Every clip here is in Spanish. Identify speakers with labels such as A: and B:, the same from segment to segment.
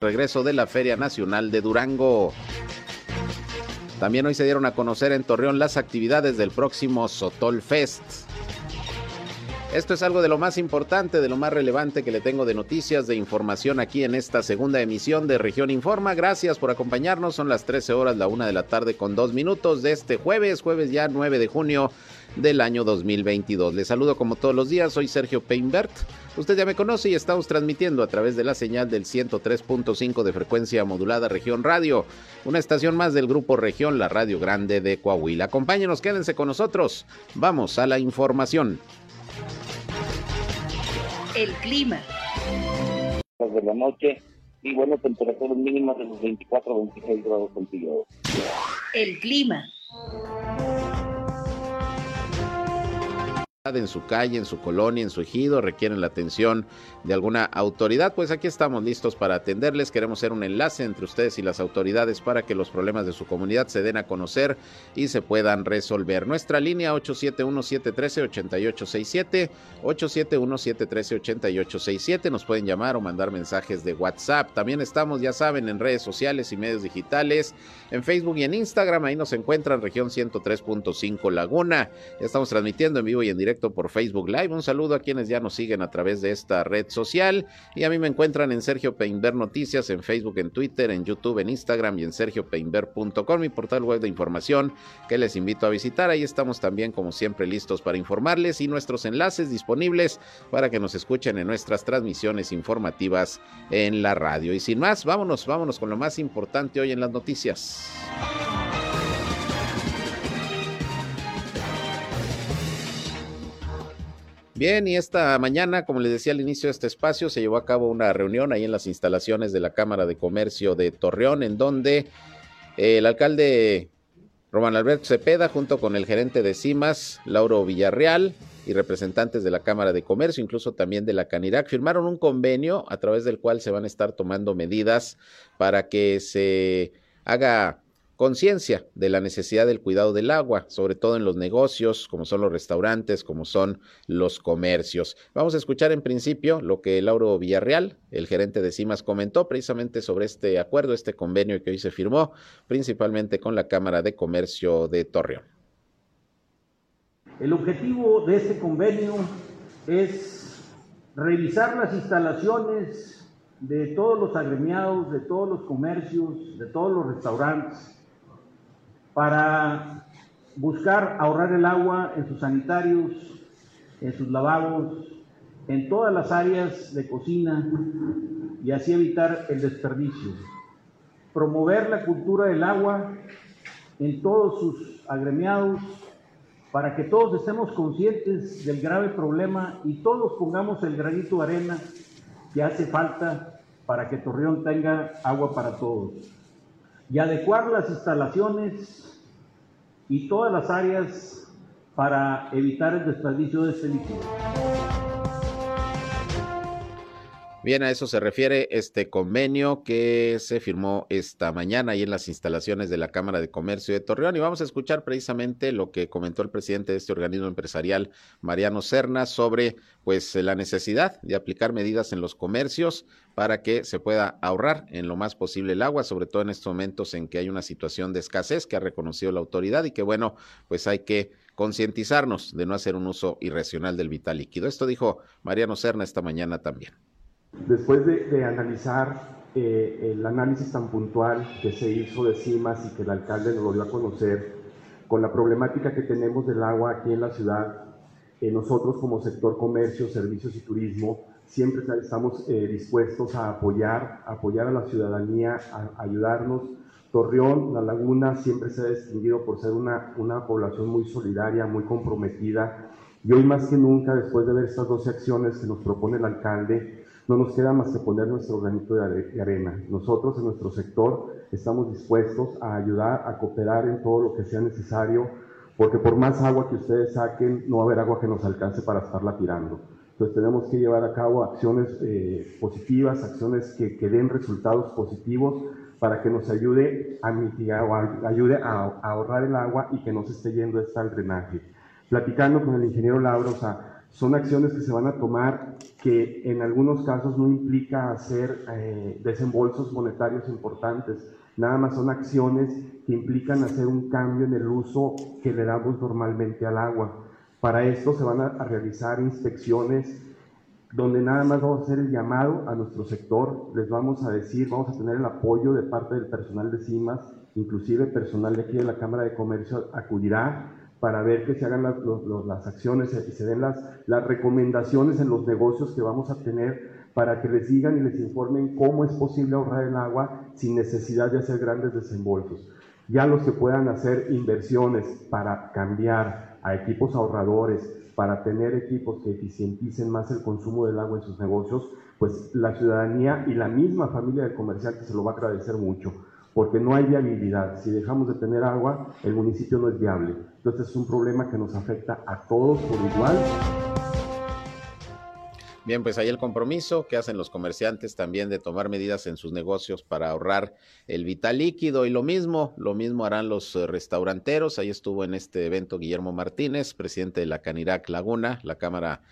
A: regreso de la Feria Nacional de Durango. También hoy se dieron a conocer en Torreón las actividades del próximo Sotol Fest. Esto es algo de lo más importante, de lo más relevante que le tengo de noticias, de información aquí en esta segunda emisión de Región Informa. Gracias por acompañarnos. Son las 13 horas, la una de la tarde con dos minutos de este jueves, jueves ya 9 de junio del año 2022. Les saludo como todos los días, soy Sergio Peinbert. Usted ya me conoce y estamos transmitiendo a través de la señal del 103.5 de frecuencia modulada Región Radio, una estación más del grupo Región, la Radio Grande de Coahuila. Acompáñenos, quédense con nosotros. Vamos a la información.
B: El clima.
C: De la noche y bueno, temperaturas mínimas de los 24 a 26 grados centígrados.
B: El clima.
A: En su calle, en su colonia, en su ejido, requieren la atención de alguna autoridad, pues aquí estamos listos para atenderles. Queremos ser un enlace entre ustedes y las autoridades para que los problemas de su comunidad se den a conocer y se puedan resolver. Nuestra línea 871-713-8867, 871-713-8867. Nos pueden llamar o mandar mensajes de WhatsApp. También estamos, ya saben, en redes sociales y medios digitales, en Facebook y en Instagram. Ahí nos encuentran región 103.5 Laguna. Ya estamos transmitiendo en vivo y en directo por Facebook Live. Un saludo a quienes ya nos siguen a través de esta red social. Y a mí me encuentran en Sergio Peinber Noticias, en Facebook, en Twitter, en YouTube, en Instagram y en sergiopeinber.com, mi portal web de información que les invito a visitar. Ahí estamos también, como siempre, listos para informarles y nuestros enlaces disponibles para que nos escuchen en nuestras transmisiones informativas en la radio. Y sin más, vámonos, vámonos con lo más importante hoy en las noticias. Bien, y esta mañana, como les decía al inicio de este espacio, se llevó a cabo una reunión ahí en las instalaciones de la Cámara de Comercio de Torreón, en donde el alcalde Román Alberto Cepeda, junto con el gerente de CIMAS, Lauro Villarreal, y representantes de la Cámara de Comercio, incluso también de la Canirac, firmaron un convenio a través del cual se van a estar tomando medidas para que se haga conciencia de la necesidad del cuidado del agua, sobre todo en los negocios, como son los restaurantes, como son los comercios. Vamos a escuchar en principio lo que Lauro Villarreal, el gerente de CIMAS, comentó precisamente sobre este acuerdo, este convenio que hoy se firmó, principalmente con la Cámara de Comercio de Torreón.
D: El objetivo de este convenio es revisar las instalaciones de todos los agremiados, de todos los comercios, de todos los restaurantes, para buscar ahorrar el agua en sus sanitarios, en sus lavabos, en todas las áreas de cocina y así evitar el desperdicio. Promover la cultura del agua en todos sus agremiados para que todos estemos conscientes del grave problema y todos pongamos el granito de arena que hace falta para que Torreón tenga agua para todos. Y adecuar las instalaciones y todas las áreas para evitar el desperdicio de este líquido.
A: Bien, a eso se refiere este convenio que se firmó esta mañana ahí en las instalaciones de la Cámara de Comercio de Torreón y vamos a escuchar precisamente lo que comentó el presidente de este organismo empresarial, Mariano Cerna, sobre pues la necesidad de aplicar medidas en los comercios para que se pueda ahorrar en lo más posible el agua, sobre todo en estos momentos en que hay una situación de escasez que ha reconocido la autoridad y que bueno, pues hay que concientizarnos de no hacer un uso irracional del vital líquido. Esto dijo Mariano Cerna esta mañana también.
E: Después de, analizar eh, el análisis tan puntual que se hizo de CIMAS y que el alcalde nos volvió a conocer, con la problemática que tenemos del agua aquí en la ciudad, eh, nosotros como sector comercio, servicios y turismo, siempre estamos eh, dispuestos a apoyar, apoyar a la ciudadanía, a, ayudarnos. Torreón, La Laguna, siempre se ha distinguido por ser una, una población muy solidaria, muy comprometida. Y hoy más que nunca, después de ver estas dos acciones que nos propone el alcalde, no nos queda más que poner nuestro granito de arena. Nosotros en nuestro sector estamos dispuestos a ayudar, a cooperar en todo lo que sea necesario, porque por más agua que ustedes saquen, no va a haber agua que nos alcance para estarla tirando. Entonces tenemos que llevar a cabo acciones eh, positivas, acciones que, den resultados positivos para que nos ayude a mitigar o ayude a, ahorrar el agua y que no se esté yendo esta al drenaje. Platicando con el ingeniero Laura, o sea, son acciones que se van a tomar que en algunos casos no implica hacer eh, desembolsos monetarios importantes, nada más son acciones que implican hacer un cambio en el uso que le damos normalmente al agua. Para esto se van a, realizar inspecciones donde nada más vamos a hacer el llamado a nuestro sector, les vamos a decir, vamos a tener el apoyo de parte del personal de CIMAS, inclusive personal de aquí de la Cámara de Comercio acudirá para ver que se hagan las, las acciones y se den las, las recomendaciones en los negocios que vamos a tener para que les digan y les informen cómo es posible ahorrar el agua sin necesidad de hacer grandes desembolsos. Ya los que puedan hacer inversiones para cambiar a equipos ahorradores, para tener equipos que eficienticen más el consumo del agua en sus negocios, pues la ciudadanía y la misma familia del comerciante se lo va a agradecer mucho porque no hay viabilidad. Si dejamos de tener agua, el municipio no es viable. Entonces es un problema que nos afecta a todos por igual.
A: Bien, pues ahí el compromiso que hacen los comerciantes también de tomar medidas en sus negocios para ahorrar el vital líquido y lo mismo, lo mismo harán los eh, restauranteros. Ahí estuvo en este evento Guillermo Martínez, presidente de la Canirac Laguna, la Cámara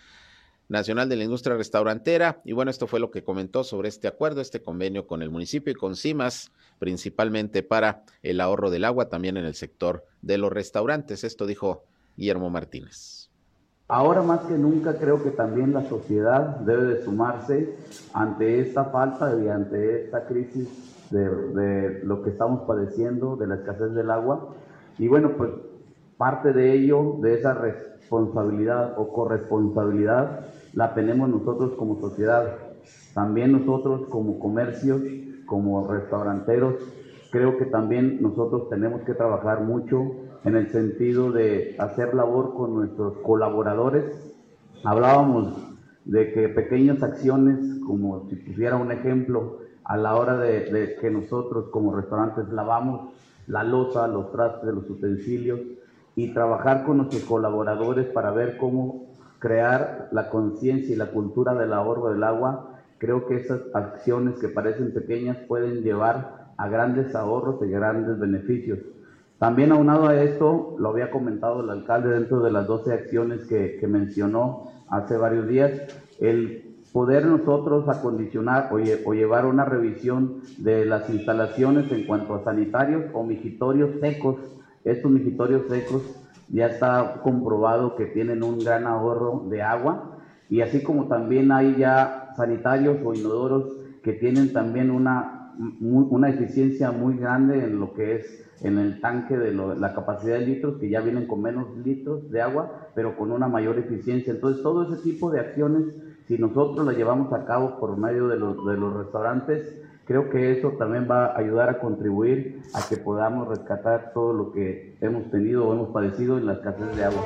A: Nacional de la Industria Restaurantera. Y bueno, esto fue lo que comentó sobre este acuerdo, este convenio con el municipio y con CIMAS, principalmente para el ahorro del agua, también en el sector de los restaurantes. Esto dijo Guillermo Martínez.
F: Ahora más que nunca creo que también la sociedad debe de sumarse ante esta falta y ante esta crisis de, de lo que estamos padeciendo, de la escasez del agua. Y bueno, pues parte de ello, de esa responsabilidad o corresponsabilidad, la tenemos nosotros como sociedad. También nosotros como comercios, como restauranteros, creo que también nosotros tenemos que trabajar mucho en el sentido de hacer labor con nuestros colaboradores. Hablábamos de que pequeñas acciones, como si pusiera un ejemplo, a la hora de, de que nosotros como restaurantes lavamos la losa, los trastes, los utensilios, y trabajar con nuestros colaboradores para ver cómo crear la conciencia y la cultura del ahorro del agua, creo que esas acciones que parecen pequeñas pueden llevar a grandes ahorros y grandes beneficios. También aunado a esto, lo había comentado el alcalde dentro de las 12 acciones que, que mencionó hace varios días, el poder nosotros acondicionar o, llevar una revisión de las instalaciones en cuanto a sanitarios o migitorios secos. Estos migitorios secos ya está comprobado que tienen un gran ahorro de agua y así como también hay ya sanitarios o inodoros que tienen también una, una eficiencia muy grande en lo que es en el tanque de lo, la capacidad de litros, que ya vienen con menos litros de agua, pero con una mayor eficiencia. Entonces, todo ese tipo de acciones, si nosotros las llevamos a cabo por medio de los, de los restaurantes, creo que eso también va a ayudar a contribuir a que podamos rescatar todo lo que hemos tenido o hemos padecido en la escasez de agua.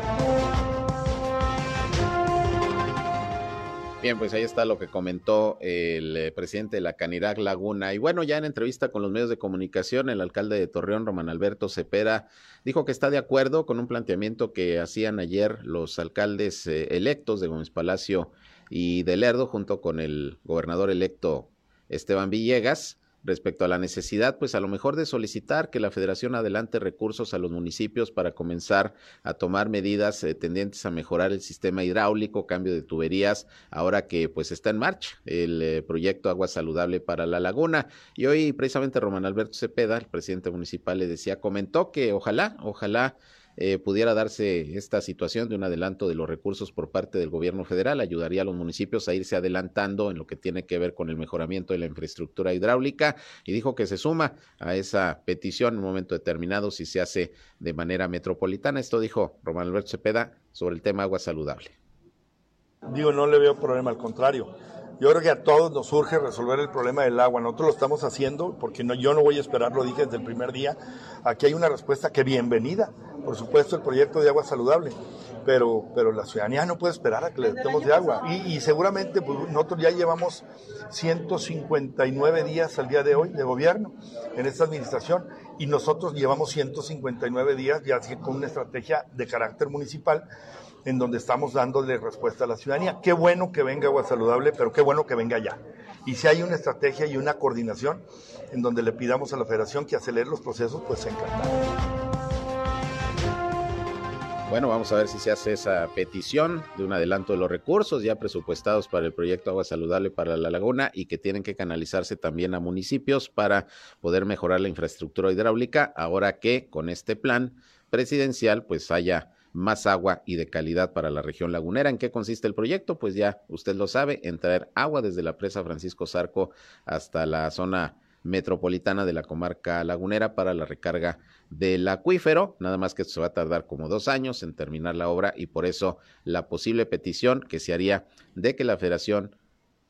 A: Bien, pues ahí está lo que comentó el eh, presidente de la Canirac Laguna. Y bueno, ya en entrevista con los medios de comunicación, el alcalde de Torreón, Román Alberto Cepera, dijo que está de acuerdo con un planteamiento que hacían ayer los alcaldes eh, electos de Gómez Palacio y de Lerdo, junto con el gobernador electo Esteban Villegas, respecto a la necesidad, pues a lo mejor de solicitar que la federación adelante recursos a los municipios para comenzar a tomar medidas eh, tendientes a mejorar el sistema hidráulico, cambio de tuberías, ahora que pues está en marcha el eh, proyecto Agua Saludable para la Laguna. Y hoy precisamente Román Alberto Cepeda, el presidente municipal, le decía, comentó que ojalá, ojalá eh, pudiera darse esta situación de un adelanto de los recursos por parte del gobierno federal, ayudaría a los municipios a irse adelantando en lo que tiene que ver con el mejoramiento de la infraestructura hidráulica y dijo que se suma a esa petición en un momento determinado si se hace de manera metropolitana. Esto dijo Román Alberto Cepeda sobre el tema agua saludable.
G: Digo, no le veo problema, al contrario yo creo que a todos nos urge resolver el problema del agua. Nosotros lo estamos haciendo porque no, yo no voy a esperar, lo dije desde el primer día. Aquí hay una respuesta que bienvenida, por supuesto, el proyecto de agua saludable. Pero, pero la ciudadanía no puede esperar a que le demos de agua. Y, y seguramente pues, nosotros ya llevamos 159 días al día de hoy de gobierno en esta administración y nosotros llevamos 159 días ya con una estrategia de carácter municipal en donde estamos dándole respuesta a la ciudadanía. Qué bueno que venga agua saludable, pero qué bueno que venga ya. Y si hay una estrategia y una coordinación en donde le pidamos a la federación que acelere los procesos, pues encantado.
A: Bueno, vamos a ver si se hace esa petición de un adelanto de los recursos ya presupuestados para el proyecto Agua Saludable para la Laguna y que tienen que canalizarse también a municipios para poder mejorar la infraestructura hidráulica, ahora que con este plan presidencial pues haya más agua y de calidad para la región lagunera. ¿En qué consiste el proyecto? Pues ya usted lo sabe, en traer agua desde la presa Francisco Zarco hasta la zona metropolitana de la comarca lagunera para la recarga del acuífero, nada más que se va a tardar como dos años en terminar la obra y por eso la posible petición que se haría de que la federación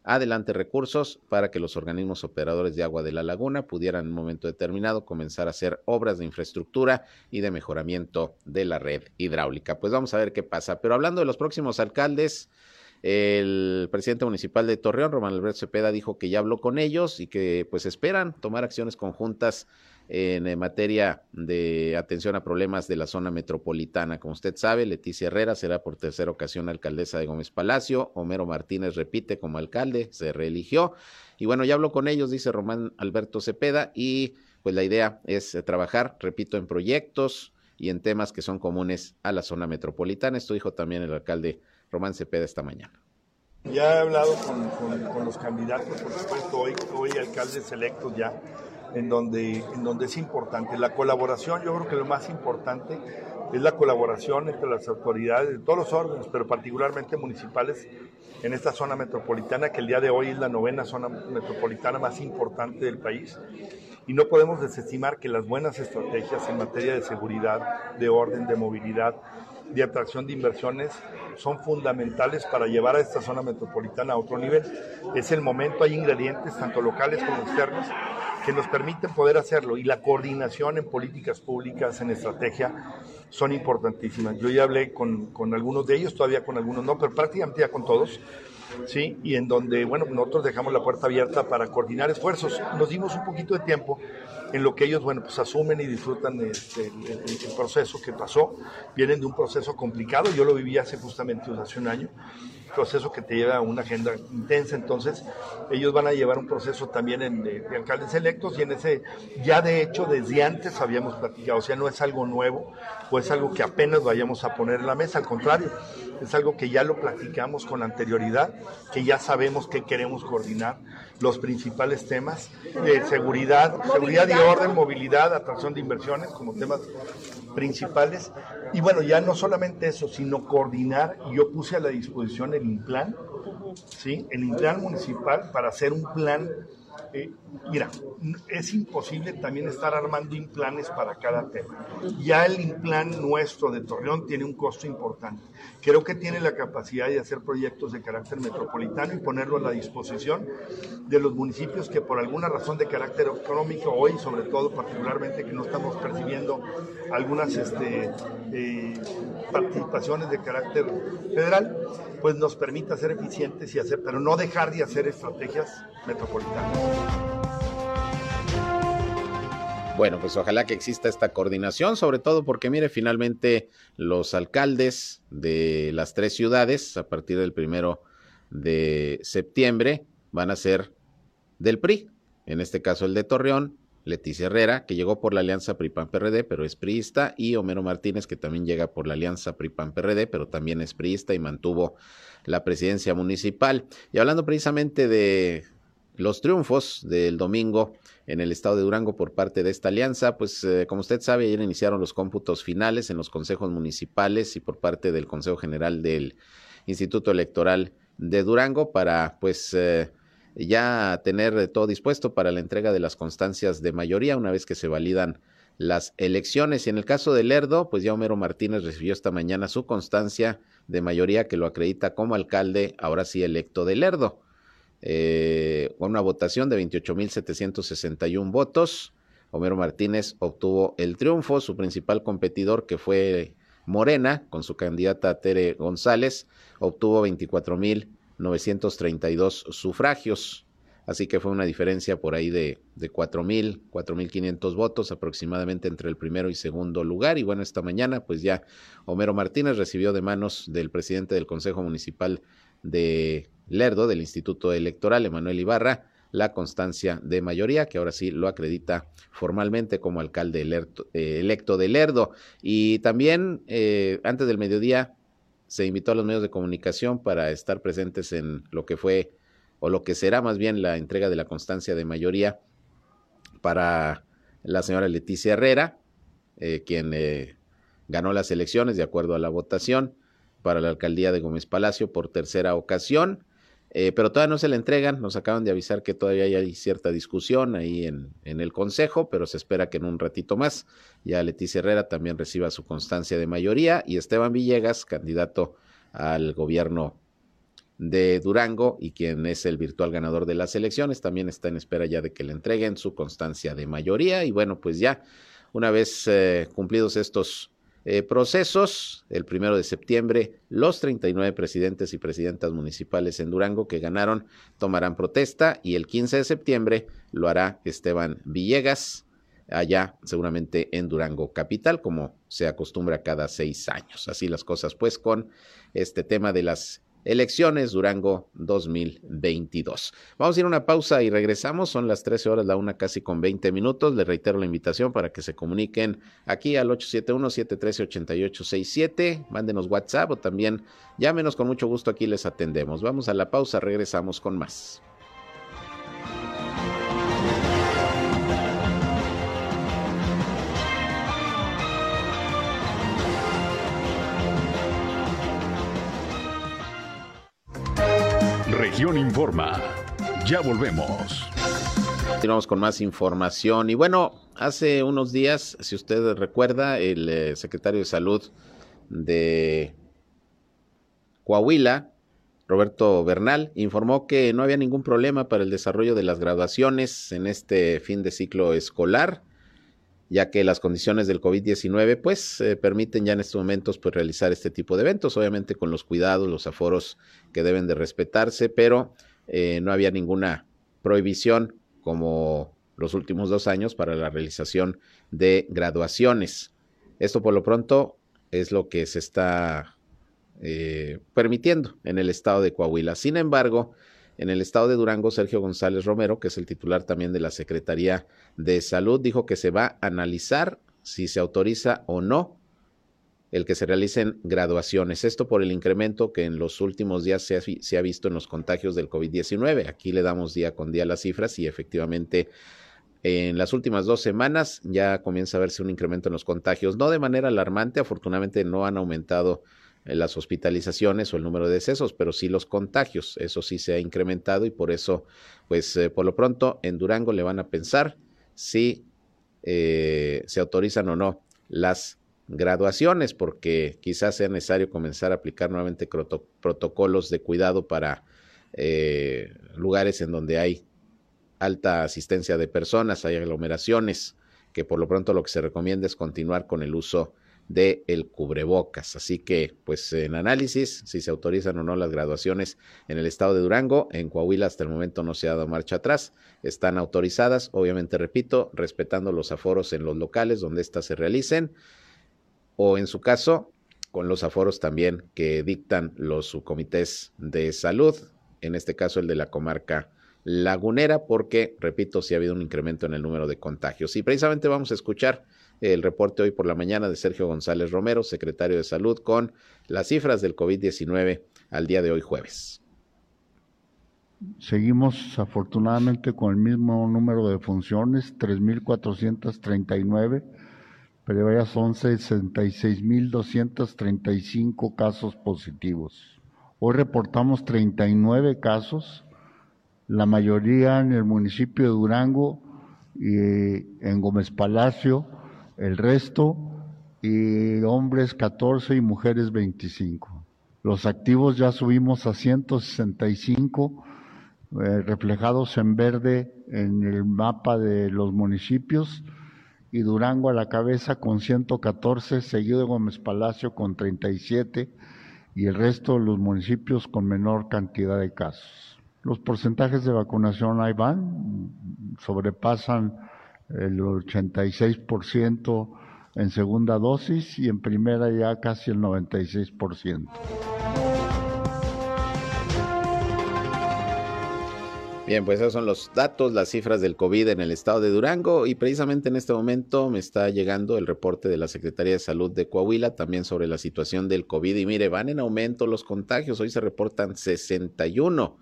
A: adelante recursos para que los organismos operadores de agua de la laguna pudieran en un momento determinado comenzar a hacer obras de infraestructura y de mejoramiento de la red hidráulica. Pues vamos a ver qué pasa. Pero hablando de los próximos alcaldes, el presidente municipal de Torreón, Román Alberto Cepeda, dijo que ya habló con ellos y que pues esperan tomar acciones conjuntas en materia de atención a problemas de la zona metropolitana. Como usted sabe, Leticia Herrera será por tercera ocasión alcaldesa de Gómez Palacio, Homero Martínez repite como alcalde, se reeligió. Y bueno, ya habló con ellos, dice Román Alberto Cepeda, y pues la idea es trabajar, repito, en proyectos y en temas que son comunes a la zona metropolitana. Esto dijo también el alcalde Román Cepeda esta mañana.
G: Ya he hablado con, los candidatos, por supuesto, hoy, hoy alcaldes electos ya, en donde, en donde es importante. La colaboración, yo creo que lo más importante es la colaboración entre las autoridades de todos los órdenes, pero particularmente municipales en esta zona metropolitana, que el día de hoy es la novena zona metropolitana más importante del país. Y no podemos desestimar que las buenas estrategias en materia de seguridad, de orden, de movilidad, de atracción de inversiones son fundamentales para llevar a esta zona metropolitana a otro nivel. Es el momento, hay ingredientes, tanto locales como externos, que nos permiten poder hacerlo y la coordinación en políticas públicas, en estrategia, son importantísimas. Yo ya hablé con, con algunos de ellos, todavía con algunos no, pero prácticamente ya con todos. ¿sí? Y en donde, bueno, nosotros dejamos la puerta abierta para coordinar esfuerzos. Nos dimos un poquito de tiempo en lo que ellos, bueno, pues asumen y disfrutan este, el, proceso que pasó. Vienen de un proceso complicado, yo lo viví hace justamente hace un año, proceso que te lleva a una agenda intensa, entonces ellos van a llevar un proceso también en, de, alcaldes electos y en ese, ya de hecho desde antes habíamos platicado, o sea, no es algo nuevo o es algo que apenas vayamos a poner en la mesa, al contrario, es algo que ya lo platicamos con anterioridad, que ya sabemos que queremos coordinar los principales temas de seguridad, seguridad y orden, movilidad, atracción de inversiones como temas principales. Y bueno, ya no solamente eso, sino coordinar. Yo puse a la disposición el INPLAN, ¿sí? el INPLAN municipal para hacer un plan mira, es imposible también estar armando implanes para cada tema. Ya el implan nuestro de Torreón tiene un costo importante. Creo que tiene la capacidad de hacer proyectos de carácter metropolitano y ponerlo a la disposición de los municipios que por alguna razón de carácter económico hoy, sobre todo particularmente que no estamos percibiendo algunas este, eh, participaciones de carácter federal, pues nos permita ser eficientes y hacer, pero no dejar de hacer estrategias metropolitanas.
A: Bueno, pues ojalá que exista esta coordinación, sobre todo porque, mire, finalmente los alcaldes de las tres ciudades, a partir del primero de septiembre, van a ser del PRI. En este caso, el de Torreón, Leticia Herrera, que llegó por la alianza PRI-PAN-PRD, pero es priista, y Homero Martínez, que también llega por la alianza PRI-PAN-PRD, pero también es priista y mantuvo la presidencia municipal. Y hablando precisamente de los triunfos del domingo en el estado de Durango por parte de esta alianza, pues eh, como usted sabe, ayer iniciaron los cómputos finales en los consejos municipales y por parte del Consejo General del Instituto Electoral de Durango para pues eh, ya tener todo dispuesto para la entrega de las constancias de mayoría una vez que se validan las elecciones. Y en el caso de Lerdo, pues ya Homero Martínez recibió esta mañana su constancia de mayoría que lo acredita como alcalde, ahora sí electo de Lerdo. Eh, una votación de 28.761 votos. Homero Martínez obtuvo el triunfo, su principal competidor que fue Morena, con su candidata Tere González, obtuvo 24.932 sufragios. Así que fue una diferencia por ahí de, de 4.000, 4.500 votos aproximadamente entre el primero y segundo lugar. Y bueno, esta mañana pues ya Homero Martínez recibió de manos del presidente del Consejo Municipal de Lerdo, del Instituto Electoral, Emanuel Ibarra, la constancia de mayoría, que ahora sí lo acredita formalmente como alcalde eh, electo de Lerdo. Y también eh, antes del mediodía se invitó a los medios de comunicación para estar presentes en lo que fue o lo que será más bien la entrega de la constancia de mayoría para la señora Leticia Herrera, eh, quien ganó las elecciones de acuerdo a la votación para la alcaldía de Gómez Palacio por tercera ocasión. Eh, pero todavía no se le entregan. Nos acaban de avisar que todavía hay cierta discusión ahí en, el Consejo, pero se espera que en un ratito más ya Leticia Herrera también reciba su constancia de mayoría y Esteban Villegas, candidato al gobierno de Durango y quien es el virtual ganador de las elecciones, también está en espera ya de que le entreguen su constancia de mayoría. Y bueno, pues ya una vez eh, cumplidos estos eh, procesos. El primero de septiembre, los 39 presidentes y presidentas municipales en Durango que ganaron tomarán protesta y el 15 de septiembre lo hará Esteban Villegas, allá seguramente en Durango Capital, como se acostumbra cada seis años. Así las cosas, pues, con este tema de las Elecciones Durango 2022. Vamos a ir a una pausa y regresamos. Son las 13 horas, la una casi con 20 minutos. Les reitero la invitación para que se comuniquen aquí al 871-713-8867. Mándenos WhatsApp o también llámenos con mucho gusto. Aquí les atendemos. Vamos a la pausa, regresamos con más.
H: Región Informa. Ya volvemos.
A: Continuamos con más información. Y bueno, hace unos días, si usted recuerda, el eh, secretario de Salud de Coahuila, Roberto Bernal, informó que no había ningún problema para el desarrollo de las graduaciones en este fin de ciclo escolar ya que las condiciones del COVID-19 pues eh, permiten ya en estos momentos pues realizar este tipo de eventos, obviamente con los cuidados, los aforos que deben de respetarse, pero eh, no había ninguna prohibición como los últimos dos años para la realización de graduaciones. Esto por lo pronto es lo que se está eh, permitiendo en el estado de Coahuila. Sin embargo, en el estado de Durango, Sergio González Romero, que es el titular también de la Secretaría de Salud, dijo que se va a analizar si se autoriza o no el que se realicen graduaciones. Esto por el incremento que en los últimos días se ha, visto en los contagios del COVID-19. Aquí le damos día con día las cifras y efectivamente en las últimas dos semanas ya comienza a verse un incremento en los contagios, no de manera alarmante, afortunadamente no han aumentado las hospitalizaciones o el número de decesos, pero sí los contagios. Eso sí se ha incrementado y por eso, pues eh, por lo pronto en Durango le van a pensar si eh, se autorizan o no las graduaciones, porque quizás sea necesario comenzar a aplicar nuevamente protocolos de cuidado para lugares en donde hay alta asistencia de personas, hay aglomeraciones, que por lo pronto lo que se recomienda es continuar con el uso de el cubrebocas. Así que, pues en análisis, si se autorizan o no las graduaciones en el estado de Durango, en Coahuila hasta el momento no se ha dado marcha atrás, están autorizadas, obviamente repito, respetando los aforos en los locales donde éstas se realicen, o en su caso, con los aforos también que dictan los subcomités de salud, en este caso el de la comarca lagunera, porque, repito, si ha habido un incremento en el número de contagios. Y precisamente vamos a escuchar el reporte hoy por la mañana de Sergio González Romero, secretario de Salud, con las cifras del COVID-19 al día de hoy jueves.
I: Seguimos afortunadamente con el mismo número de funciones, 3.439, pero ya son 66.235 casos positivos. Hoy reportamos 39 casos, la mayoría en el municipio de Durango y en Gómez Palacio, el resto y hombres 14 y mujeres 25. Los activos ya subimos a 165, eh, reflejados en verde en el mapa de los municipios, y Durango a la cabeza con 114, seguido de Gómez Palacio con 37, y el resto de los municipios con menor cantidad de casos. Los porcentajes de vacunación ahí van, sobrepasan el 86% en segunda dosis y en primera ya casi el 96%.
A: Bien, pues esos son los datos, las cifras del COVID en el estado de Durango y precisamente en este momento me está llegando el reporte de la Secretaría de Salud de Coahuila también sobre la situación del COVID y mire, van en aumento los contagios, hoy se reportan 61.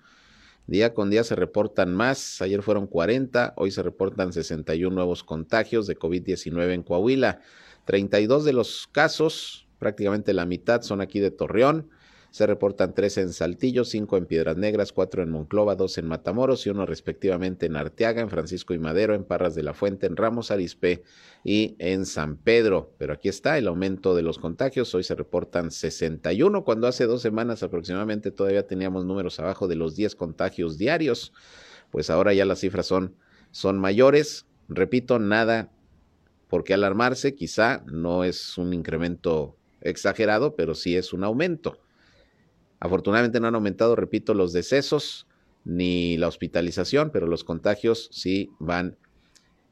A: Día con día se reportan más, ayer fueron 40, hoy se reportan 61 nuevos contagios de COVID-19 en Coahuila. 32 de los casos, prácticamente la mitad, son aquí de Torreón. Se reportan tres en Saltillo, cinco en Piedras Negras, cuatro en Monclova, dos en Matamoros y uno respectivamente en Arteaga, en Francisco y Madero, en Parras de la Fuente, en Ramos Arizpe y en San Pedro. Pero aquí está el aumento de los contagios. Hoy se reportan 61, cuando hace dos semanas aproximadamente todavía teníamos números abajo de los 10 contagios diarios. Pues ahora ya las cifras son, son mayores. Repito, nada por qué alarmarse. Quizá no es un incremento exagerado, pero sí es un aumento. Afortunadamente no han aumentado, repito, los decesos ni la hospitalización, pero los contagios sí van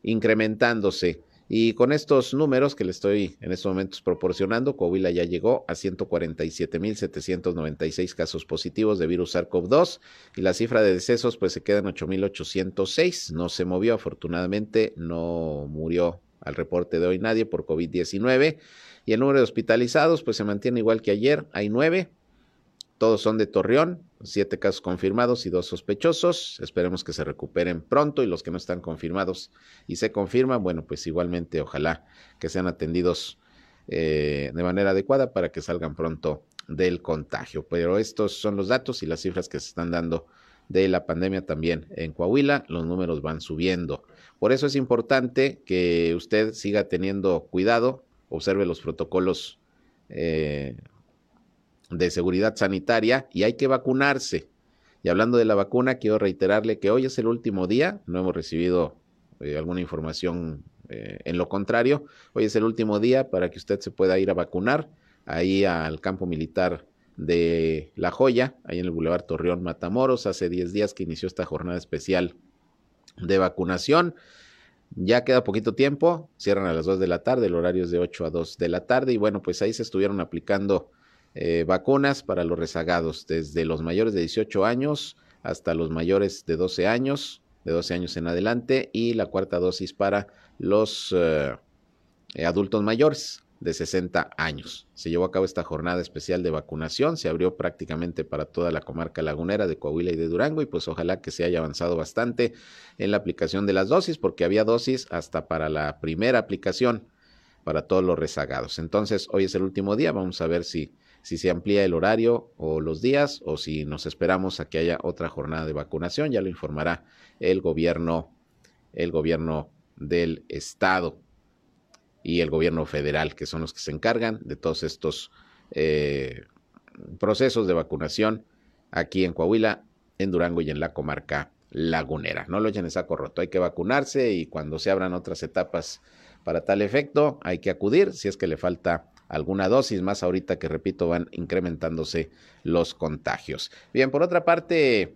A: incrementándose. Y con estos números que le estoy en estos momentos proporcionando, Coahuila ya llegó a 147.796 casos positivos de virus SARS-CoV-2 y la cifra de decesos pues se queda en 8.806. No se movió, afortunadamente no murió al reporte de hoy nadie por COVID-19 y el número de hospitalizados pues se mantiene igual que ayer, hay nueve todos son de Torreón, siete casos confirmados y dos sospechosos. Esperemos que se recuperen pronto y los que no están confirmados y se confirman, bueno, pues igualmente ojalá que sean atendidos eh, de manera adecuada para que salgan pronto del contagio. Pero estos son los datos y las cifras que se están dando de la pandemia también en Coahuila. Los números van subiendo. Por eso es importante que usted siga teniendo cuidado, observe los protocolos eh, de seguridad sanitaria y hay que vacunarse. Y hablando de la vacuna, quiero reiterarle que hoy es el último día, no hemos recibido eh, alguna información eh, en lo contrario, hoy es el último día para que usted se pueda ir a vacunar ahí al campo militar de La Joya, ahí en el Boulevard Torreón Matamoros, hace 10 días que inició esta jornada especial de vacunación. Ya queda poquito tiempo, cierran a las 2 de la tarde, el horario es de 8 a 2 de la tarde y bueno, pues ahí se estuvieron aplicando eh, vacunas para los rezagados, desde los mayores de 18 años hasta los mayores de 12 años, de 12 años en adelante, y la cuarta dosis para los eh, adultos mayores de 60 años. Se llevó a cabo esta jornada especial de vacunación, se abrió prácticamente para toda la comarca lagunera de Coahuila y de Durango y pues ojalá que se haya avanzado bastante en la aplicación de las dosis porque había dosis hasta para la primera aplicación para todos los rezagados. Entonces, hoy es el último día, vamos a ver si si se amplía el horario o los días o si nos esperamos a que haya otra jornada de vacunación, ya lo informará el gobierno, el gobierno del estado y el gobierno federal, que son los que se encargan de todos estos eh, procesos de vacunación aquí en Coahuila, en Durango y en la comarca lagunera. No lo echen en saco roto, hay que vacunarse y cuando se abran otras etapas para tal efecto, hay que acudir si es que le falta alguna dosis más ahorita que repito van incrementándose los contagios. Bien, por otra parte,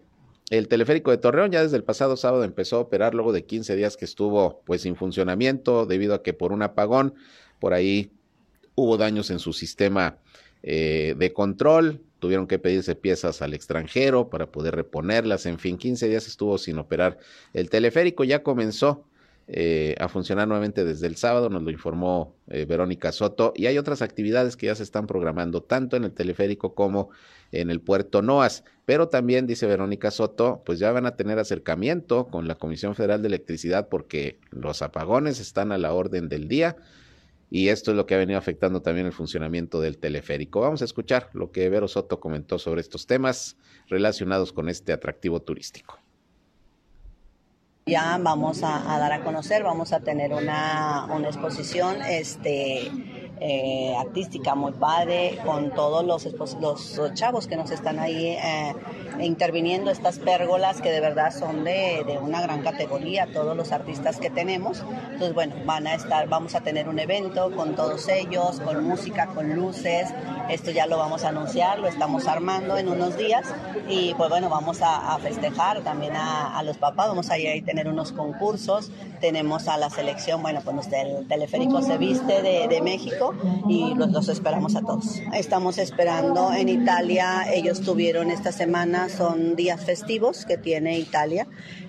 A: el teleférico de Torreón ya desde el pasado sábado empezó a operar luego de 15 días que estuvo pues sin funcionamiento debido a que por un apagón por ahí hubo daños en su sistema eh, de control, tuvieron que pedirse piezas al extranjero para poder reponerlas, en fin, 15 días estuvo sin operar el teleférico, ya comenzó eh, a funcionar nuevamente desde el sábado, nos lo informó eh, Verónica Soto, y hay otras actividades que ya se están programando tanto en el teleférico como en el puerto Noas, pero también, dice Verónica Soto, pues ya van a tener acercamiento con la Comisión Federal de Electricidad porque los apagones están a la orden del día y esto es lo que ha venido afectando también el funcionamiento del teleférico. Vamos a escuchar lo que Vero Soto comentó sobre estos temas relacionados con este atractivo turístico
J: ya vamos a, dar a conocer, vamos a tener una, una exposición este, eh, artística muy padre, con todos los, los chavos que nos están ahí eh, interviniendo, estas pérgolas que de verdad son de, de, una gran categoría, todos los artistas que tenemos. Entonces, bueno, van a estar, vamos a tener un evento con todos ellos, con música, con luces. Esto ya lo vamos a anunciar, lo estamos armando en unos días y pues bueno, vamos a, festejar también a, los papás, vamos a ir a tener unos concursos, tenemos a la selección, bueno, pues el teleférico se viste de México y los, esperamos a todos. Estamos esperando en Italia, ellos tuvieron esta semana son días festivos que tiene Italia.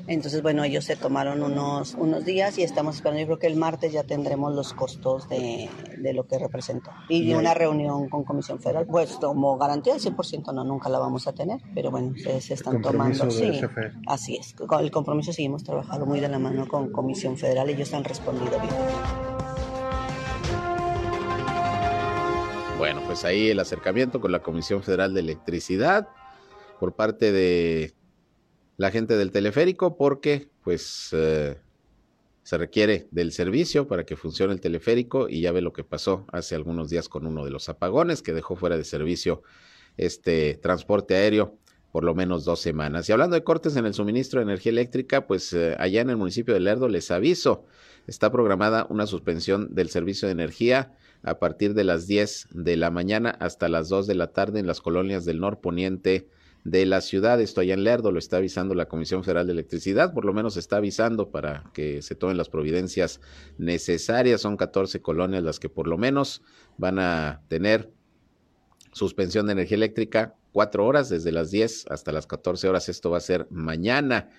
J: Entonces, bueno, ellos se tomaron unos, unos días y estamos esperando, yo creo que el martes ya tendremos los costos de, de lo que representó. Y una reunión con Comisión Federal, pues como garantía del 100% no, nunca la vamos a tener, pero bueno, se, se están tomando. Sí, así es. Con el compromiso sí hemos trabajado muy de la mano con Comisión Federal y ellos han respondido bien.
A: Bueno, pues ahí el acercamiento con la Comisión Federal de Electricidad por parte de la gente del teleférico porque pues eh, se requiere del servicio para que funcione el teleférico y ya ve lo que pasó hace algunos días con uno de los apagones que dejó fuera de servicio este transporte aéreo por lo menos dos semanas. Y hablando de cortes en el suministro de energía eléctrica, pues eh, allá en el municipio de Lerdo les aviso, está programada una suspensión del servicio de energía a partir de las 10 de la mañana hasta las 2 de la tarde en las colonias del norponiente de la ciudad. Esto allá en Lerdo lo está avisando la Comisión Federal de Electricidad, por lo menos está avisando para que se tomen las providencias necesarias. Son 14 colonias las que por lo menos van a tener suspensión de energía eléctrica cuatro horas, desde las 10 hasta las 14 horas. Esto va a ser mañana.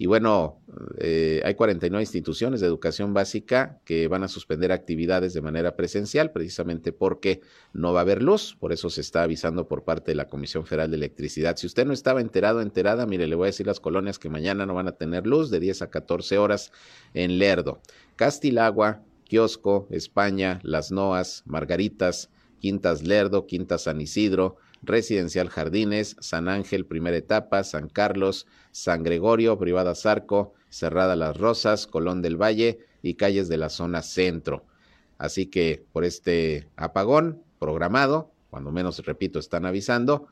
A: Y bueno, eh, hay 49 instituciones de educación básica que van a suspender actividades de manera presencial, precisamente porque no va a haber luz. Por eso se está avisando por parte de la Comisión Federal de Electricidad. Si usted no estaba enterado, enterada, mire, le voy a decir las colonias que mañana no van a tener luz de 10 a 14 horas en Lerdo. Castilagua, Kiosco, España, Las Noas, Margaritas, Quintas Lerdo, Quintas San Isidro, Residencial Jardines, San Ángel, primera etapa, San Carlos, San Gregorio, Privada Zarco, Cerrada Las Rosas, Colón del Valle y calles de la zona centro. Así que por este apagón programado, cuando menos repito, están avisando,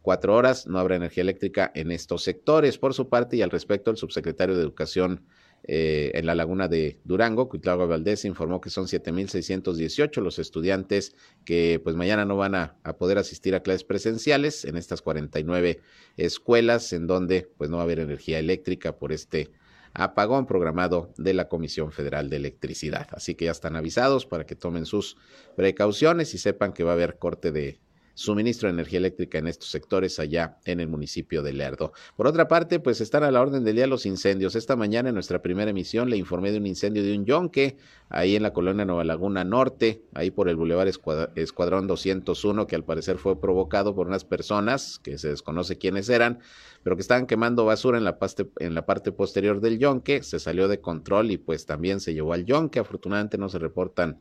A: cuatro horas no habrá energía eléctrica en estos sectores. Por su parte, y al respecto, el subsecretario de Educación eh, en la laguna de Durango. Cuitlagua Valdés informó que son 7.618 los estudiantes que pues mañana no van a, a, poder asistir a clases presenciales en estas 49 escuelas en donde pues no va a haber energía eléctrica por este apagón programado de la Comisión Federal de Electricidad. Así que ya están avisados para que tomen sus precauciones y sepan que va a haber corte de suministro de energía eléctrica en estos sectores allá en el municipio de Lerdo. Por otra parte, pues están a la orden del día los incendios. Esta mañana en nuestra primera emisión le informé de un incendio de un yonque ahí en la colonia Nueva Laguna Norte, ahí por el Boulevard Escuadrón 201, que al parecer fue provocado por unas personas que se desconoce quiénes eran, pero que estaban quemando basura en la, parte, en la parte posterior del yonque. Se salió de control y pues también se llevó al yonque. Afortunadamente no se reportan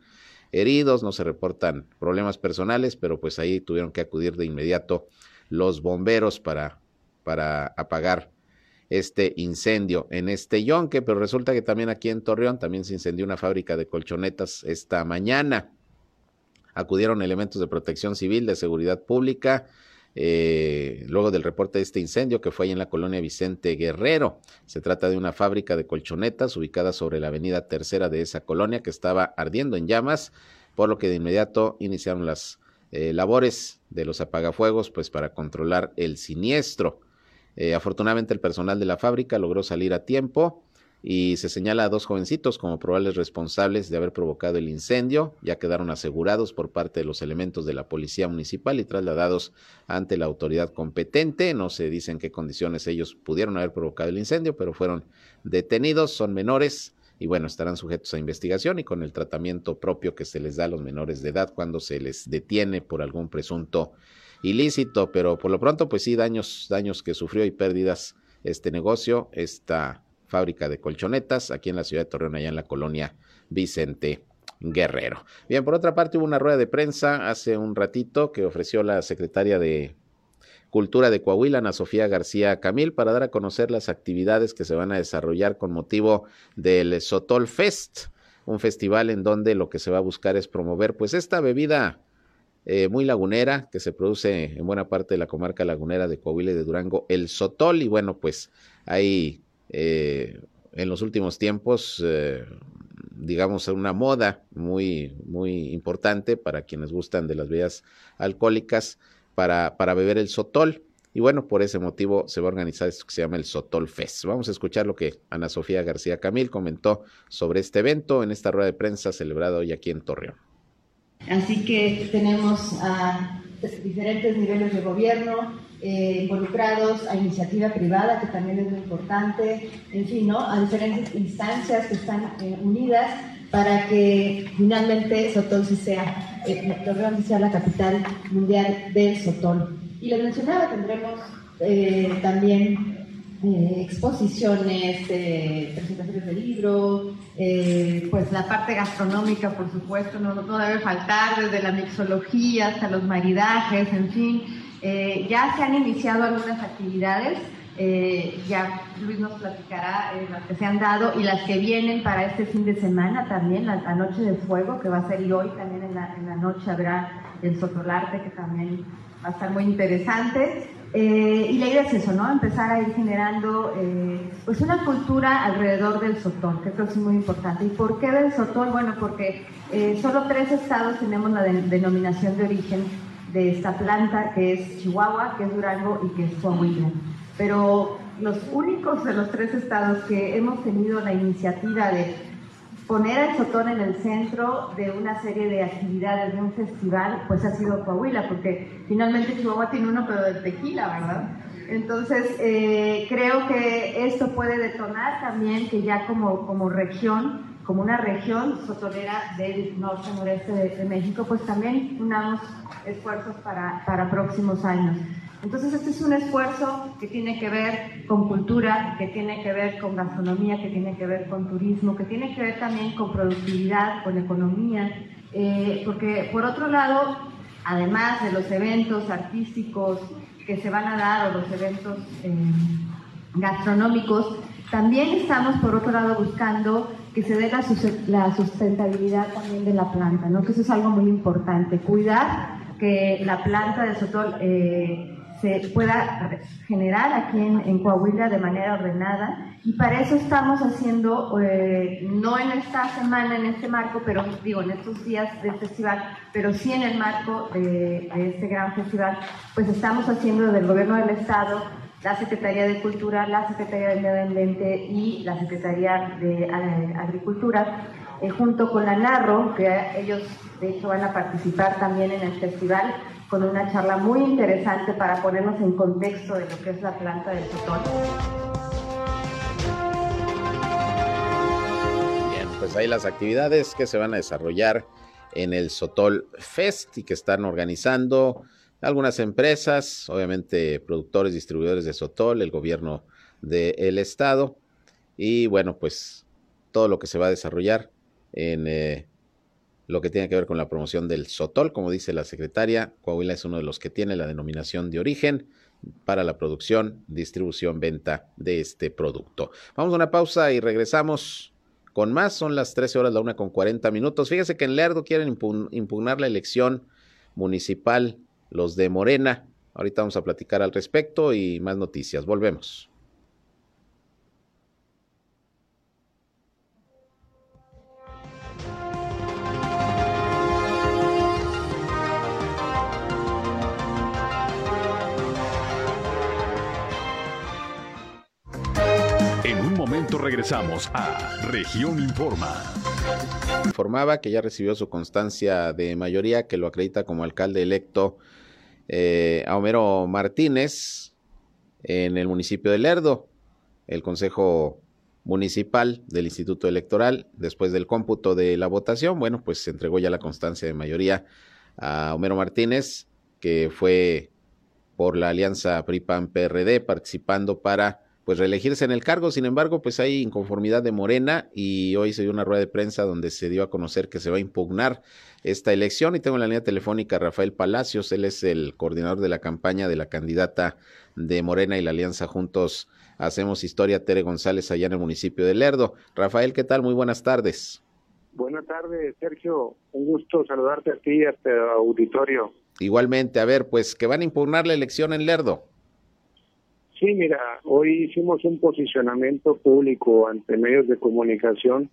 A: heridos, no se reportan problemas personales, pero pues ahí tuvieron que acudir de inmediato los bomberos para, para apagar este incendio en este yonque, pero resulta que también aquí en Torreón también se incendió una fábrica de colchonetas esta mañana. Acudieron elementos de protección civil, de seguridad pública, eh, luego del reporte de este incendio que fue ahí en la colonia Vicente Guerrero. Se trata de una fábrica de colchonetas ubicada sobre la avenida tercera de esa colonia que estaba ardiendo en llamas, por lo que de inmediato iniciaron las eh, labores de los apagafuegos pues para controlar el siniestro. Eh, afortunadamente el personal de la fábrica logró salir a tiempo y se señala a dos jovencitos como probables responsables de haber provocado el incendio. Ya quedaron asegurados por parte de los elementos de la policía municipal y trasladados ante la autoridad competente. No se dice en qué condiciones ellos pudieron haber provocado el incendio, pero fueron detenidos, son menores y bueno, estarán sujetos a investigación y con el tratamiento propio que se les da a los menores de edad cuando se les detiene por algún presunto ilícito, pero por lo pronto pues sí daños, daños que sufrió y pérdidas este negocio, esta fábrica de colchonetas aquí en la ciudad de Torreón, allá en la colonia Vicente Guerrero. Bien, por otra parte hubo una rueda de prensa hace un ratito que ofreció la secretaria de Cultura de Coahuila, Ana Sofía García Camil, para dar a conocer las actividades que se van a desarrollar con motivo del Sotol Fest, un festival en donde lo que se va a buscar es promover pues esta bebida eh, muy lagunera que se produce en buena parte de la comarca lagunera de Coahuila y de Durango, el Sotol, y bueno, pues hay eh, en los últimos tiempos, eh, digamos, una moda muy, muy importante para quienes gustan de las bebidas alcohólicas para, para beber el sotol. Y bueno, por ese motivo se va a organizar esto que se llama el Sotol Fest. Vamos a escuchar lo que Ana Sofía García Camil comentó sobre este evento en esta rueda de prensa celebrada hoy aquí en Torreón.
K: Así que tenemos a diferentes niveles de gobierno eh, involucrados, a iniciativa privada, que también es muy importante, en fin, ¿no? a diferentes instancias que están eh, unidas para que finalmente Sotol sí sea, eh, sea la capital mundial del Sotol. Y les mencionaba, tendremos eh, también eh, exposiciones, eh, presentaciones de libros, eh, pues la parte gastronómica, por supuesto, no, no debe faltar, desde la mixología hasta los maridajes, en fin. ya se han iniciado algunas actividades, ya Luis nos platicará las que se han dado y las que vienen para este fin de semana también, la, Noche de Fuego, que va a ser hoy también en la, en la noche habrá el Sotolarte, que también va a estar muy interesante. Eh, y la idea es eso, ¿no? Empezar a ir generando eh, pues una cultura alrededor del sotol, que creo que es muy importante. ¿Y por qué del sotol? Bueno, porque eh, solo tres estados tenemos la denominación de origen de esta planta, que es Chihuahua, que es Durango y que es Coahuila. Pero los únicos de los tres estados que hemos tenido la iniciativa de poner al Sotón en el centro de una serie de actividades, de un festival, pues ha sido Coahuila, porque finalmente Chihuahua tiene uno, pero de tequila, ¿verdad? Entonces, eh, creo que esto puede detonar también que ya como, como región, como una región sotonera del norte-noreste de, de, México, pues también unamos esfuerzos para, para próximos años. Entonces, este es un esfuerzo que tiene que ver con cultura, que tiene que ver con gastronomía, que tiene que ver con turismo, que tiene que ver también con productividad, con economía, eh, porque por otro lado, además de los eventos artísticos que se van a dar o los eventos eh, gastronómicos, también estamos por otro lado buscando que se dé la, sustentabilidad también de la planta, ¿no? que eso es algo muy importante, cuidar que la planta de Sotol eh, se pueda generar aquí en, Coahuila de manera ordenada. Y para eso estamos haciendo, eh, no en esta semana, en este marco, pero digo, en estos días del festival, pero sí en el marco de, este gran festival, pues estamos haciendo desde el gobierno del estado, la Secretaría de Cultura, la Secretaría del Medio Ambiente y la Secretaría de eh, Agricultura, eh, junto con la Narro, que ellos de hecho van a participar también en el festival, con una charla muy interesante para ponernos en contexto de lo que es la planta del sotol.
A: Bien, pues ahí las actividades que se van a desarrollar en el Sotol Fest y que están organizando algunas empresas, obviamente productores, distribuidores de Sotol, el gobierno del estado y bueno, pues todo lo que se va a desarrollar en eh, lo que tiene que ver con la promoción del Sotol, como dice la secretaria, Coahuila es uno de los que tiene la denominación de origen para la producción, distribución, venta de este producto. Vamos a una pausa y regresamos con más. Son las 13 horas, la una con 40 minutos. Fíjese que en Lerdo quieren impugnar la elección municipal, los de Morena. Ahorita vamos a platicar al respecto y más noticias. Volvemos.
H: Regresamos a Región Informa.
A: Informaba que ya recibió su constancia de mayoría que lo acredita como alcalde electo eh, a Homero Martínez en el municipio de Lerdo. El Consejo Municipal del Instituto Electoral, después del cómputo de la votación, bueno, pues se entregó ya la constancia de mayoría a Homero Martínez, que fue por la alianza PRI-PAN-PRD participando para pues reelegirse en el cargo. Sin embargo, pues hay inconformidad de Morena y hoy se dio una rueda de prensa donde se dio a conocer que se va a impugnar esta elección y tengo en la línea telefónica a Rafael Palacios, él es el coordinador de la campaña de la candidata de Morena y la Alianza Juntos Hacemos Historia, Tere González, allá en el municipio de Lerdo. Rafael, ¿qué tal? Muy buenas tardes.
L: Buenas tardes, Sergio. Un gusto saludarte a ti y a este auditorio.
A: Igualmente, a ver, pues que van a impugnar la elección en Lerdo.
L: Sí, mira, hoy hicimos un posicionamiento público ante medios de comunicación,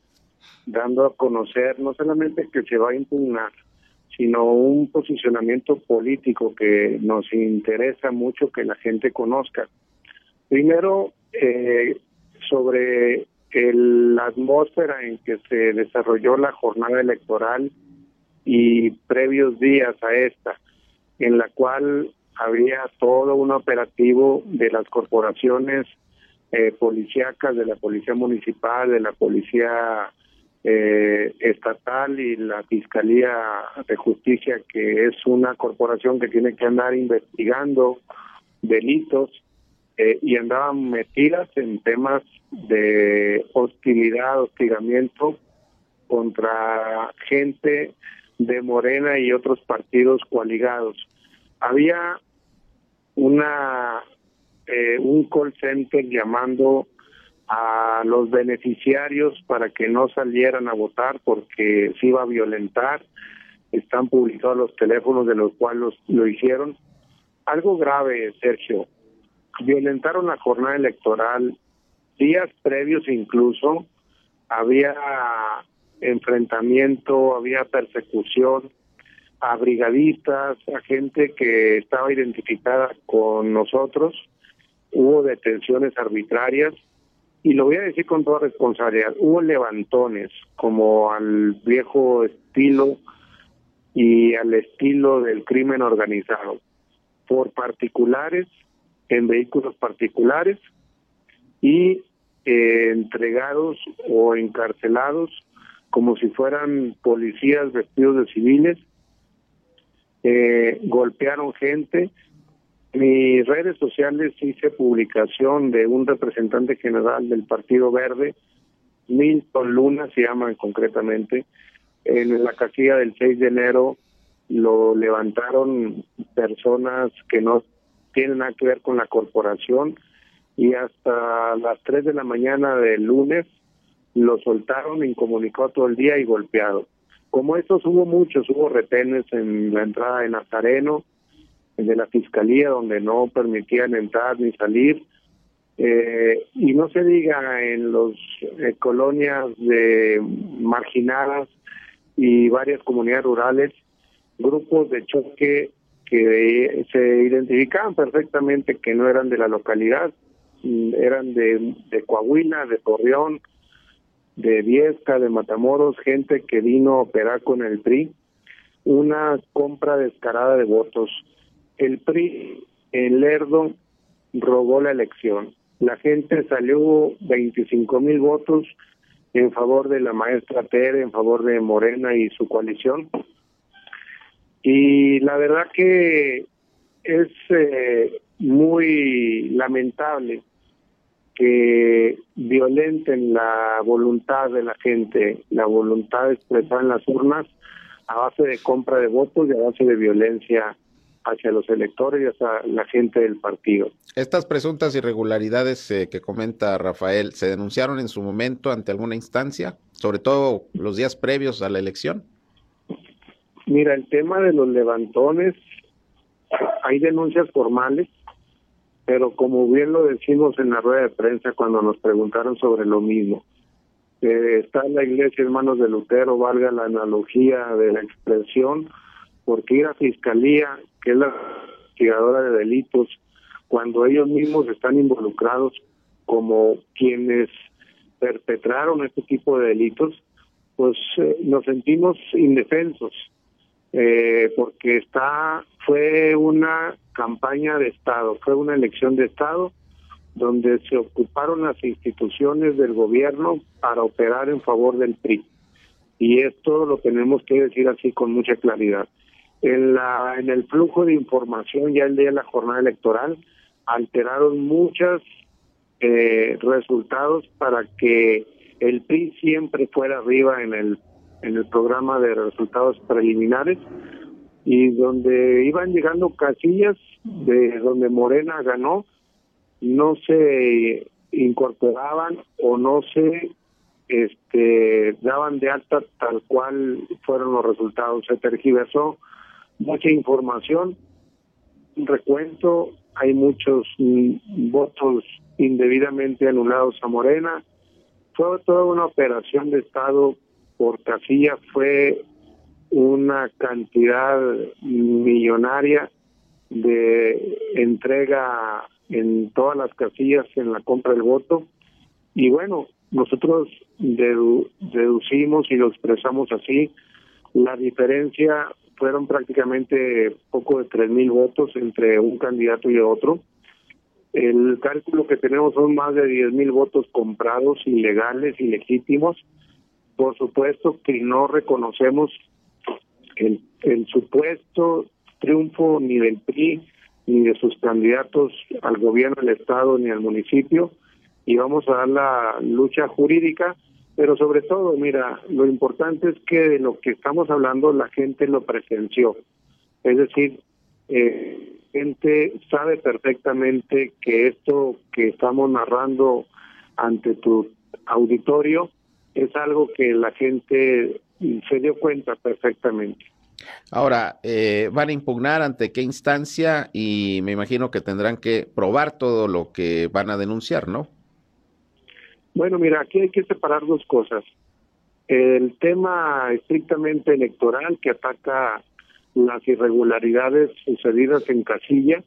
L: dando a conocer no solamente que se va a impugnar, sino un posicionamiento político que nos interesa mucho que la gente conozca. Primero, eh, sobre la atmósfera en que se desarrolló la jornada electoral y previos días a esta. en la cual había todo un operativo de las corporaciones eh, policíacas, de la Policía Municipal, de la Policía eh, Estatal y la Fiscalía de Justicia, que es una corporación que tiene que andar investigando delitos eh, y andaban metidas en temas de hostilidad, hostigamiento contra gente de Morena y otros partidos coaligados. Había una eh, un call center llamando a los beneficiarios para que no salieran a votar porque se iba a violentar. Están publicados los teléfonos de los cuales lo hicieron. Algo grave, Sergio. Violentaron la jornada electoral. Días previos incluso había enfrentamiento, había persecución a brigadistas, a gente que estaba identificada con nosotros. Hubo detenciones arbitrarias y lo voy a decir con toda responsabilidad, hubo levantones como al viejo estilo y al estilo del crimen organizado por particulares en vehículos particulares y eh, entregados o encarcelados como si fueran policías vestidos de civiles, eh, golpearon gente. En mis redes sociales hice publicación de un representante general del Partido Verde, Milton Luna se llaman concretamente, en la casilla del 6 de enero lo levantaron personas que no tienen nada que ver con la corporación y hasta las 3 de la mañana del lunes lo soltaron incomunicado todo el día y golpeado. Como estos hubo muchos, hubo retenes en la entrada de Nazareno, de la fiscalía, donde no permitían entrar ni salir. Eh, y no se diga en las eh, colonias de marginadas y varias comunidades rurales, grupos de choque que se identificaban perfectamente que no eran de la localidad, mm, eran de, de Coahuila, de Torreón, de Viesca, de Matamoros, gente que vino a operar con el PRI, una compra descarada de votos. El PRI en Lerdo robó la elección. La gente salió 25 mil votos en favor de la maestra Tere, en favor de Morena y su coalición. Y la verdad que es eh, muy lamentable que violenten la voluntad de la gente, la voluntad expresada en las urnas a base de compra de votos y a base de violencia hacia los electores y hacia la gente del partido.
A: Estas presuntas irregularidades eh, que comenta Rafael, ¿se denunciaron en su momento ante alguna instancia, sobre todo los días previos a la elección?
L: Mira, el tema de los levantones, hay denuncias formales, pero como bien lo decimos en la rueda de prensa cuando nos preguntaron sobre lo mismo, eh, está la iglesia hermanos de Lutero, valga la analogía de la expresión, porque ir a fiscalía, que es la investigadora de delitos, cuando ellos mismos están involucrados como quienes perpetraron este tipo de delitos, pues eh, nos sentimos indefensos, eh, porque está fue una campaña de Estado, fue una elección de Estado donde se ocuparon las instituciones del gobierno para operar en favor del PRI. Y esto lo tenemos que decir así con mucha claridad. En, la, en el flujo de información ya el día de la jornada electoral alteraron muchos eh, resultados para que el PRI siempre fuera arriba en el en el programa de resultados preliminares y donde iban llegando casillas de donde Morena ganó, no se incorporaban o no se este daban de alta tal cual fueron los resultados. Se tergiversó mucha información, recuento, hay muchos mm, votos indebidamente anulados a Morena. Fue toda una operación de Estado por casilla, fue una cantidad millonaria de entrega en todas las casillas en la compra del voto. Y bueno, nosotros deducimos y lo expresamos así, la diferencia fueron prácticamente poco de tres mil votos entre un candidato y otro. El cálculo que tenemos son más de diez mil votos comprados, ilegales, ilegítimos. Por supuesto que no reconocemos el, supuesto triunfo ni del PRI ni de sus candidatos al gobierno del Estado ni al municipio y vamos a dar la lucha jurídica, pero sobre todo, mira, lo importante es que de lo que estamos hablando la gente lo presenció, es decir, eh, gente sabe perfectamente que esto que estamos narrando ante tu auditorio es algo que la gente se dio cuenta perfectamente.
A: Ahora, eh, van a impugnar ante qué instancia y me imagino que tendrán que probar todo lo que van a denunciar, ¿no?
L: Bueno, mira, aquí hay que separar dos cosas. El tema estrictamente electoral que ataca las irregularidades sucedidas en casilla,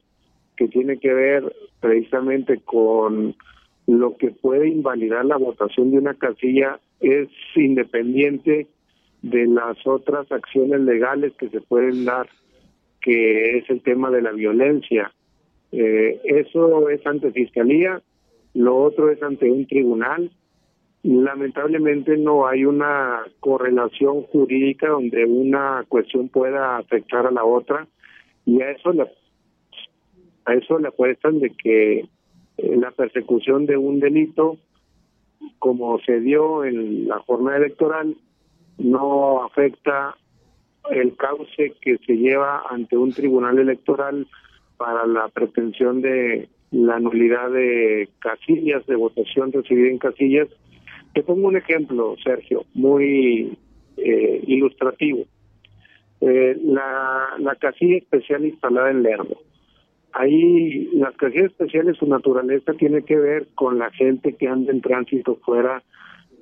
L: que tiene que ver precisamente con lo que puede invalidar la votación de una casilla, es independiente de las otras acciones legales que se pueden dar, que es el tema de la violencia. Eh, eso es ante fiscalía, lo otro es ante un tribunal. Lamentablemente no hay una correlación jurídica donde una cuestión pueda afectar a la otra y a eso le, a eso le apuestan de que eh, la persecución de un delito como se dio en la jornada electoral no afecta el cauce que se lleva ante un tribunal electoral para la pretensión de la nulidad de casillas, de votación recibida en casillas. Te pongo un ejemplo, Sergio, muy eh, ilustrativo. Eh, la, la casilla especial instalada en Lerdo. Ahí las casillas especiales, su naturaleza tiene que ver con la gente que anda en tránsito fuera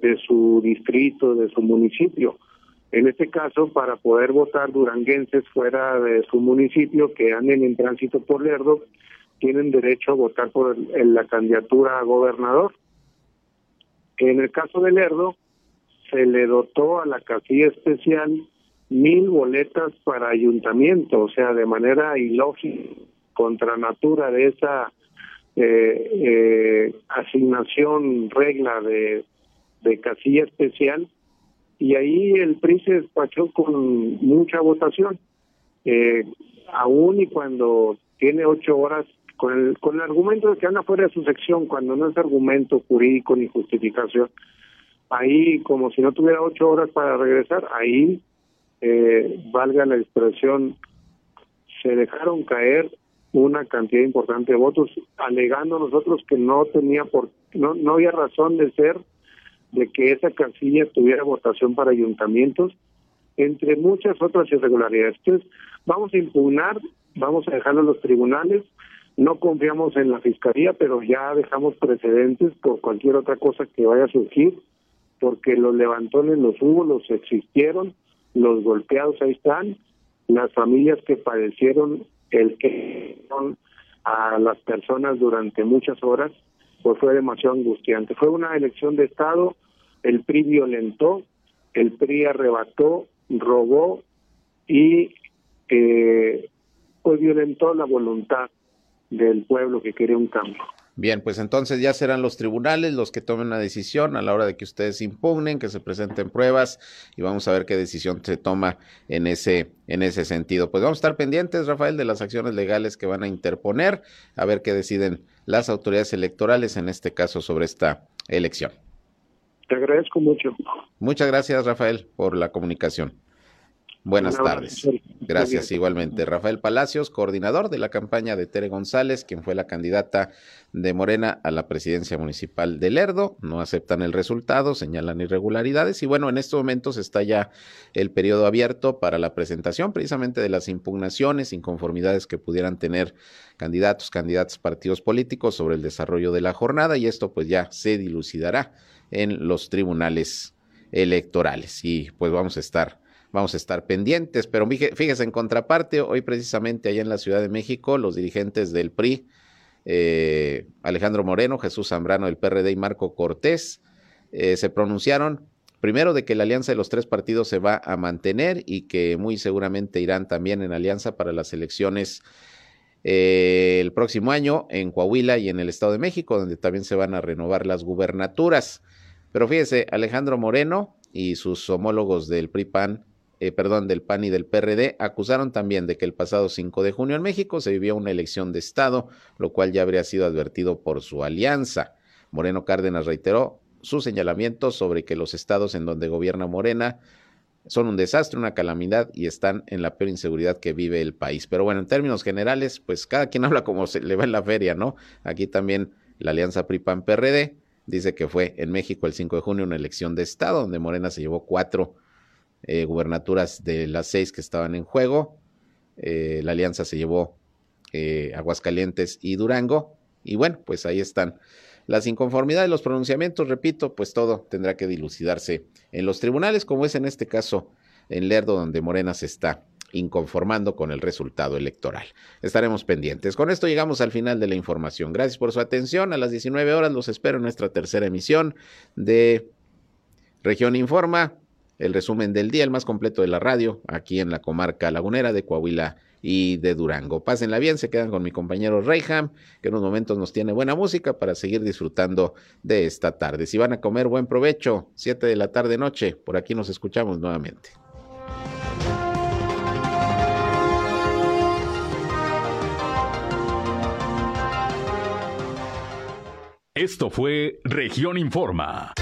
L: de su distrito, de su municipio. En este caso, para poder votar duranguenses fuera de su municipio que anden en tránsito por Lerdo, tienen derecho a votar por la candidatura a gobernador. En el caso de Lerdo, se le dotó a la casilla especial mil boletas para ayuntamiento, o sea, de manera ilógica, contra natura de esa eh, eh, asignación regla de de casilla especial y ahí el PRI se despachó con mucha votación. Eh, aún y cuando tiene ocho horas, con el, con el argumento de que anda fuera de su sección, cuando no es argumento jurídico ni justificación, ahí como si no tuviera ocho horas para regresar, ahí, eh, valga la expresión, se dejaron caer una cantidad importante de votos, alegando nosotros que no tenía por, no, no había razón de ser de que esa casilla tuviera votación para ayuntamientos, entre muchas otras irregularidades. Entonces, vamos a impugnar, vamos a dejarlo en los tribunales, no confiamos en la fiscalía, pero ya dejamos precedentes por cualquier otra cosa que vaya a surgir, porque los levantones los hubo, los existieron, los golpeados ahí están, las familias que padecieron el que a las personas durante muchas horas, pues fue demasiado angustiante. Fue una elección de Estado, el PRI violentó, el PRI arrebató, robó y eh, pues violentó la voluntad del pueblo que quería un cambio.
A: Bien, pues entonces ya serán los tribunales los que tomen una decisión a la hora de que ustedes impugnen, que se presenten pruebas y vamos a ver qué decisión se toma en ese en ese sentido. Pues vamos a estar pendientes, Rafael, de las acciones legales que van a interponer, a ver qué deciden las autoridades electorales, en este caso sobre esta elección.
L: Te agradezco mucho.
A: Muchas gracias, Rafael, por la comunicación. Buenas tardes. Gracias igualmente. Rafael Palacios, coordinador de la campaña de Tere González, quien fue la candidata de Morena a la presidencia municipal de Lerdo. No aceptan el resultado, señalan irregularidades y bueno, en estos momentos está ya el periodo abierto para la presentación precisamente de las impugnaciones, inconformidades que pudieran tener candidatos, candidatos, partidos políticos sobre el desarrollo de la jornada y esto pues ya se dilucidará en los tribunales electorales y pues vamos a estar vamos a estar pendientes. Pero fíjese, en contraparte, hoy precisamente allá en la Ciudad de México, los dirigentes del PRI, eh, Alejandro Moreno, Jesús Zambrano del PRD y Marco Cortés, eh, se pronunciaron primero de que la alianza de los tres partidos se va a mantener y que muy seguramente irán también en alianza para las elecciones eh, el próximo año en Coahuila y en el Estado de México, donde también se van a renovar las gubernaturas. Pero fíjese, Alejandro Moreno y sus homólogos del PRI-PAN, eh, perdón, del PAN y del PRD, acusaron también de que el pasado 5 de junio en México se vivió una elección de Estado, lo cual ya habría sido advertido por su alianza. Moreno Cárdenas reiteró su señalamiento sobre que los estados en donde gobierna Morena son un desastre, una calamidad y están en la peor inseguridad que vive el país. Pero bueno, en términos generales, pues cada quien habla como se le va en la feria, ¿no? Aquí también la alianza PRI-PAN-PRD dice que fue en México el 5 de junio una elección de Estado donde Morena se llevó cuatro eh, gubernaturas de las seis que estaban en juego. Eh, la alianza se llevó eh, Aguascalientes y Durango. Y bueno, pues ahí están las inconformidades, los pronunciamientos, repito, pues todo tendrá que dilucidarse en los tribunales, como es en este caso en Lerdo, donde Morena se está inconformando con el resultado electoral. Estaremos pendientes. Con esto llegamos al final de la información. Gracias por su atención. A las 19 horas los espero en nuestra tercera emisión de Región Informa, el resumen del día, el más completo de la radio, aquí en la comarca lagunera de Coahuila y de Durango. Pásenla bien, se quedan con mi compañero Reyham, que en unos momentos nos tiene buena música para seguir disfrutando de esta tarde. Si van a comer, buen provecho, 7 de la tarde noche, por aquí nos escuchamos nuevamente.
H: Esto fue Región Informa.